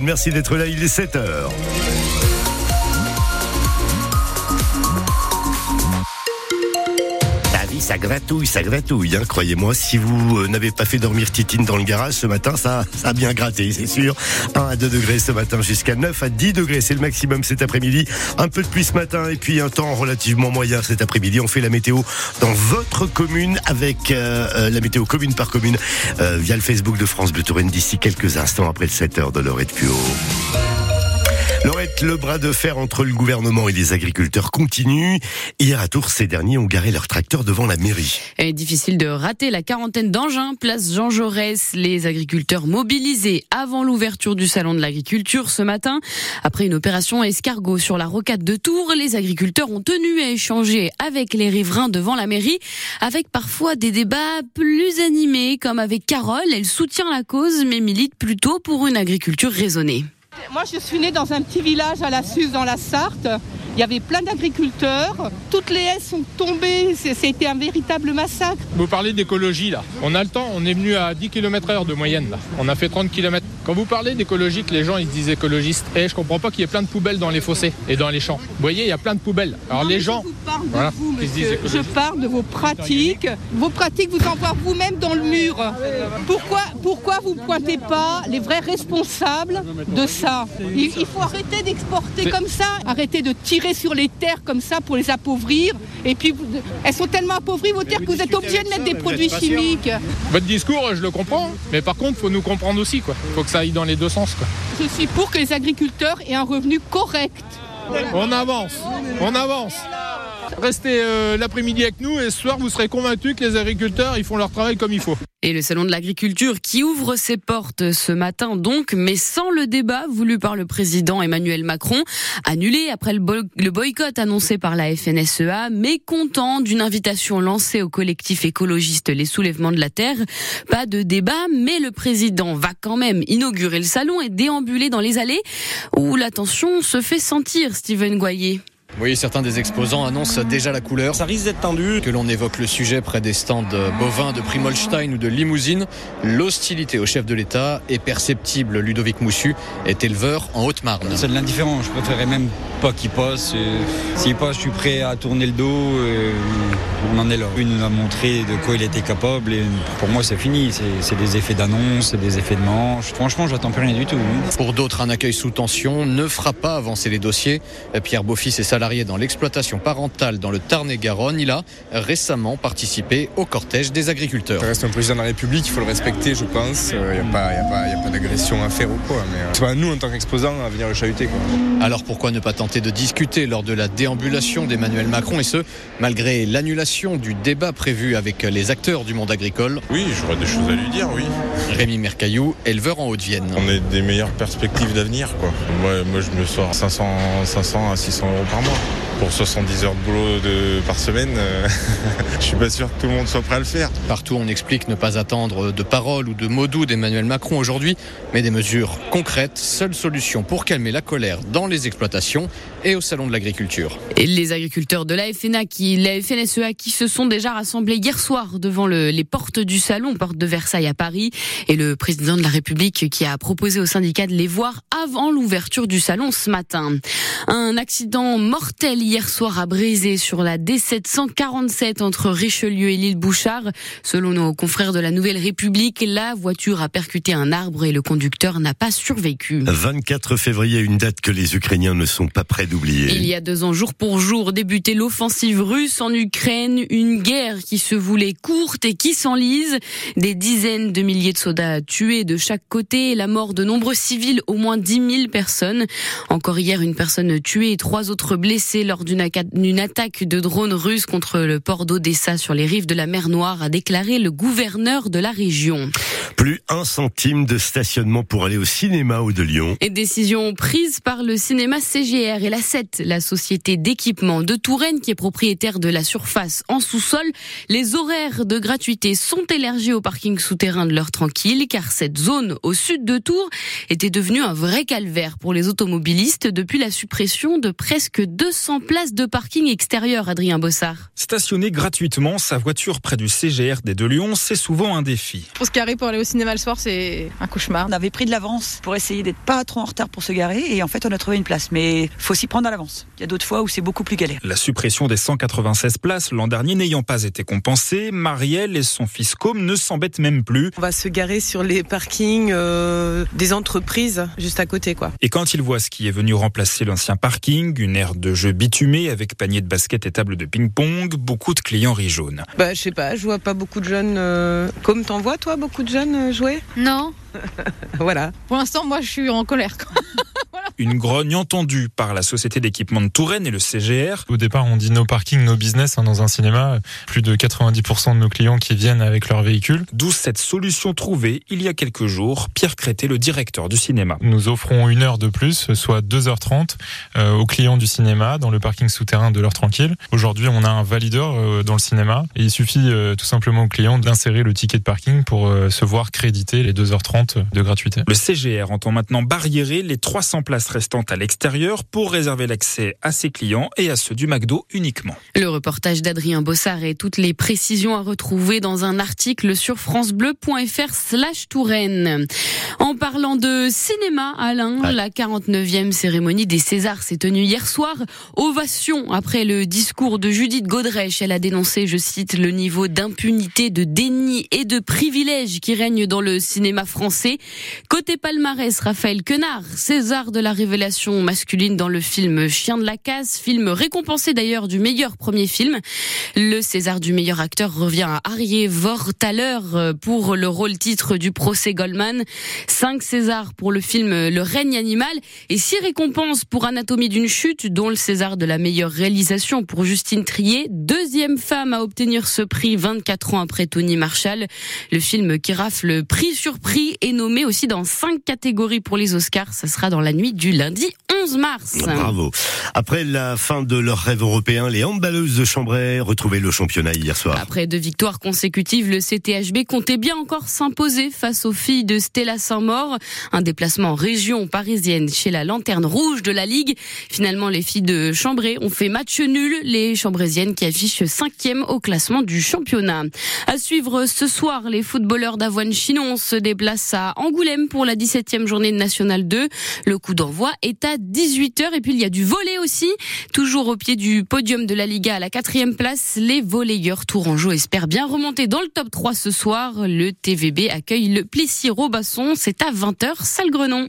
Merci d'être là, il est 7h. ça gratouille, ça gratouille, hein, croyez-moi. Si vous euh, n'avez pas fait dormir Titine dans le garage ce matin, ça, ça a bien gratté, c'est sûr. 1 à 2 degrés ce matin jusqu'à 9 à 10 degrés, c'est le maximum cet après-midi. Un peu de pluie ce matin et puis un temps relativement moyen cet après-midi. On fait la météo dans votre commune avec euh, euh, la météo commune par commune via le Facebook de France Bleu Touraine d'ici quelques instants après le 7h de l'heure et de Puyo le bras de fer entre le gouvernement et les agriculteurs continue. Hier à Tours, ces derniers ont garé leurs tracteurs devant la mairie. Et difficile de rater la quarantaine d'engins. Place Jean Jaurès, les agriculteurs mobilisés avant l'ouverture du salon de l'agriculture ce matin. Après une opération escargot sur la rocade de Tours, les agriculteurs ont tenu à échanger avec les riverains devant la mairie, avec parfois des débats plus animés, comme avec Carole. Elle soutient la cause, mais milite plutôt pour une agriculture raisonnée. Moi, je suis née dans un petit village à la Suze, dans la Sarthe. Il y avait plein d'agriculteurs. Toutes les haies sont tombées. C'était un véritable massacre. Vous parlez d'écologie, là. On a le temps. On est venu à 10 km heure de moyenne, là. On a fait 30 km. Quand vous parlez d'écologie, les gens, ils disent écologistes. Et eh, je comprends pas qu'il y ait plein de poubelles dans les fossés et dans les champs. Vous voyez, il y a plein de poubelles. Alors les gens... Je, parle de vos pratiques. Vos pratiques vous envoient vous-même dans le mur. Pourquoi, pourquoi vous ne pointez pas les vrais responsables de ça? Il, il faut arrêter d'exporter comme ça, arrêter de tirer sur les terres comme ça pour les appauvrir. Et puis, elles sont tellement appauvries, vos terres, que vous êtes obligés de mettre des produits chimiques. Votre discours, je le comprends, mais par contre, il faut nous comprendre aussi. Il faut que ça aille dans les deux sens. Quoi. Je suis pour que les agriculteurs aient un revenu correct. On avance, on avance. Restez euh, l'après-midi avec nous et ce soir, vous serez convaincus que les agriculteurs, ils font leur travail comme il faut. Et le salon de l'agriculture qui ouvre ses portes ce matin donc, mais sans le débat voulu par le président Emmanuel Macron, annulé après le, boycott annoncé par la FNSEA, mais content d'une invitation lancée au collectif écologiste Les Soulèvements de la Terre. Pas de débat, mais le président va quand même inaugurer le salon et déambuler dans les allées où la tension se fait sentir, Steven Goyer. Oui, certains des exposants annoncent déjà la couleur. Ça risque d'être tendu. Que l'on évoque le sujet près des stands bovins de Primolstein ou de Limousine, l'hostilité au chef de l'État est perceptible. Ludovic Moussu est éleveur en Haute-Marne. C'est de l'indifférence. Je préférerais même pas qu'il passe. S'il passe, je suis prêt à tourner le dos. On en est là. Il nous a montré de quoi il était capable et pour moi, c'est fini. C'est des effets d'annonce, c'est des effets de manche. Franchement, j'attends plus rien du tout. Pour d'autres, un accueil sous tension ne fera pas avancer les dossiers. Pierre Beaufils est salarié dans l'exploitation parentale dans le Tarn-et-Garonne. Il a récemment participé au cortège des agriculteurs. Ça reste un président de la République, il faut le respecter, je pense. Il n'y a pas, pas d'agression à faire ou quoi. Mais euh, c'est pas nous, en tant qu'exposants, à venir le chahuter. Alors pourquoi ne pas tenter de discuter lors de la déambulation d'Emmanuel Macron et ce, malgré l'annulation du débat prévu avec les acteurs du monde agricole? Oui, j'aurais des choses à lui dire, oui. Rémi Mercaillou, éleveur en Haute-Vienne. On a des meilleures perspectives d'avenir, quoi. Moi, moi, je me sors 500, 500 à 600 euros par mois more. Pour 70 heures de boulot de, par semaine, euh, je suis pas sûr que tout le monde soit prêt à le faire. Partout, on explique ne pas attendre de paroles ou de mots doux d'Emmanuel Macron aujourd'hui, mais des mesures concrètes, seule solution pour calmer la colère dans les exploitations et au salon de l'agriculture. Et les agriculteurs de la FNA qui, la FNSEA qui se sont déjà rassemblés hier soir devant le, les portes du salon, porte de Versailles à Paris, et le président de la République qui a proposé au syndicat de les voir avant l'ouverture du salon ce matin. Un accident mortel hier soir a brisé sur la D747 entre Richelieu et l'île Bouchard. Selon nos confrères de la Nouvelle République, la voiture a percuté un arbre et le conducteur n'a pas survécu. 24 février, une date que les Ukrainiens ne sont pas prêts d'oublier. Il y a deux ans, jour pour jour, débutait l'offensive russe en Ukraine, une guerre qui se voulait courte et qui s'enlise. Des dizaines de milliers de soldats tués de chaque côté et la mort de nombreux civils, au moins 10 000 personnes. Encore hier, une personne tuée et trois autres blessés lors d'une attaque de drones russes contre le port d'Odessa sur les rives de la mer Noire, a déclaré le gouverneur de la région. Plus un centime de stationnement pour aller au cinéma ou de Lyon. Et décision prise par le cinéma CGR et la 7, la société d'équipement de Touraine qui est propriétaire de la surface en sous-sol. Les horaires de gratuité sont élargis au parking souterrain de l'heure tranquille car cette zone au sud de Tours était devenue un vrai calvaire pour les automobilistes depuis la suppression de presque 200 places de parking extérieur, Adrien Bossard. Stationner gratuitement sa voiture près du CGR des Deux Lions, c'est souvent un défi. Pour se garer pour aller au cinéma le soir, c'est un cauchemar. On avait pris de l'avance pour essayer d'être pas trop en retard pour se garer et en fait on a trouvé une place. Mais faut s'y prendre à l'avance. Il y a d'autres fois où c'est beaucoup plus galère. La suppression des 196 places l'an dernier n'ayant pas été compensée, Marielle et son fils Com ne s'embêtent même plus. On va se garer sur les parkings euh, des entreprises juste à côté. quoi. Et quand ils voient ce qui est venu remplacer l'ancien parking, une aire de jeu bitumée avec panier de basket et table de ping-pong, beaucoup de clients rient jaunes. Bah je sais pas, je vois pas beaucoup de jeunes... Euh, comme t'en vois toi, beaucoup de jeunes euh, jouer? Non. voilà. Pour l'instant, moi je suis en colère. Une grogne entendue par la société d'équipement de Touraine et le CGR. Au départ, on dit no parking, no business hein, dans un cinéma. Plus de 90% de nos clients qui viennent avec leur véhicule. D'où cette solution trouvée il y a quelques jours. Pierre Crété, le directeur du cinéma. Nous offrons une heure de plus, soit 2h30 euh, aux clients du cinéma dans le parking souterrain de l'heure tranquille. Aujourd'hui, on a un valideur euh, dans le cinéma et il suffit euh, tout simplement aux clients d'insérer le ticket de parking pour euh, se voir créditer les 2h30 de gratuité. Le CGR entend maintenant barriérer les 300 places restantes à l'extérieur pour réserver l'accès à ses clients et à ceux du McDo uniquement. Le reportage d'Adrien Bossard et toutes les précisions à retrouver dans un article sur francebleu.fr slash Touraine. En parlant de cinéma, Alain, Ouais. la 49e cérémonie des Césars s'est tenue hier soir. Ovation après le discours de Judith Godrèche. Elle a dénoncé, je cite, le niveau d'impunité, de déni et de privilège qui règne dans le cinéma français. Côté palmarès, Raphaël Quenard, César de la révélation masculine dans le film Chien de la casse, film récompensé d'ailleurs du meilleur premier film. Le César du meilleur acteur revient à Harry Vortaler euh, pour le rôle titre du procès Goldman. Cinq Césars pour le film Le règne animal et six récompenses pour Anatomie d'une chute, dont le César de la meilleure réalisation pour Justine Trier, deuxième femme à obtenir ce prix 24 ans après Tony Marshall. Le film qui rafle prix sur prix est nommé aussi dans cinq catégories pour les Oscars. Ça sera dans la nuit du lundi 11 mars. Bravo. Après la fin de leur rêve européen, les handballeuses de Chambray retrouvaient le championnat hier soir. Après deux victoires consécutives, le CTHB comptait bien encore s'imposer face aux filles de Stella Saint-Maur. Un déplacement en région parisienne chez la Lanterne Rouge de la Ligue. Finalement, les filles de Chambray ont fait match nul. Les Chambraisiennes qui affichent cinquième au classement du championnat. À suivre ce soir, les footballeurs d'Avoine Chinon se déplacent à Angoulême pour la 17e journée de National 2. Le coup d'envoi est à 18h et puis il y a du volet aussi. Toujours au pied du podium de la Liga à la quatrième place, les volleyeurs tourangeaux espèrent bien remonter dans le top 3 ce soir. Le TVB accueille le Plessis-Robasson. C'est à 20h, salle Grenon.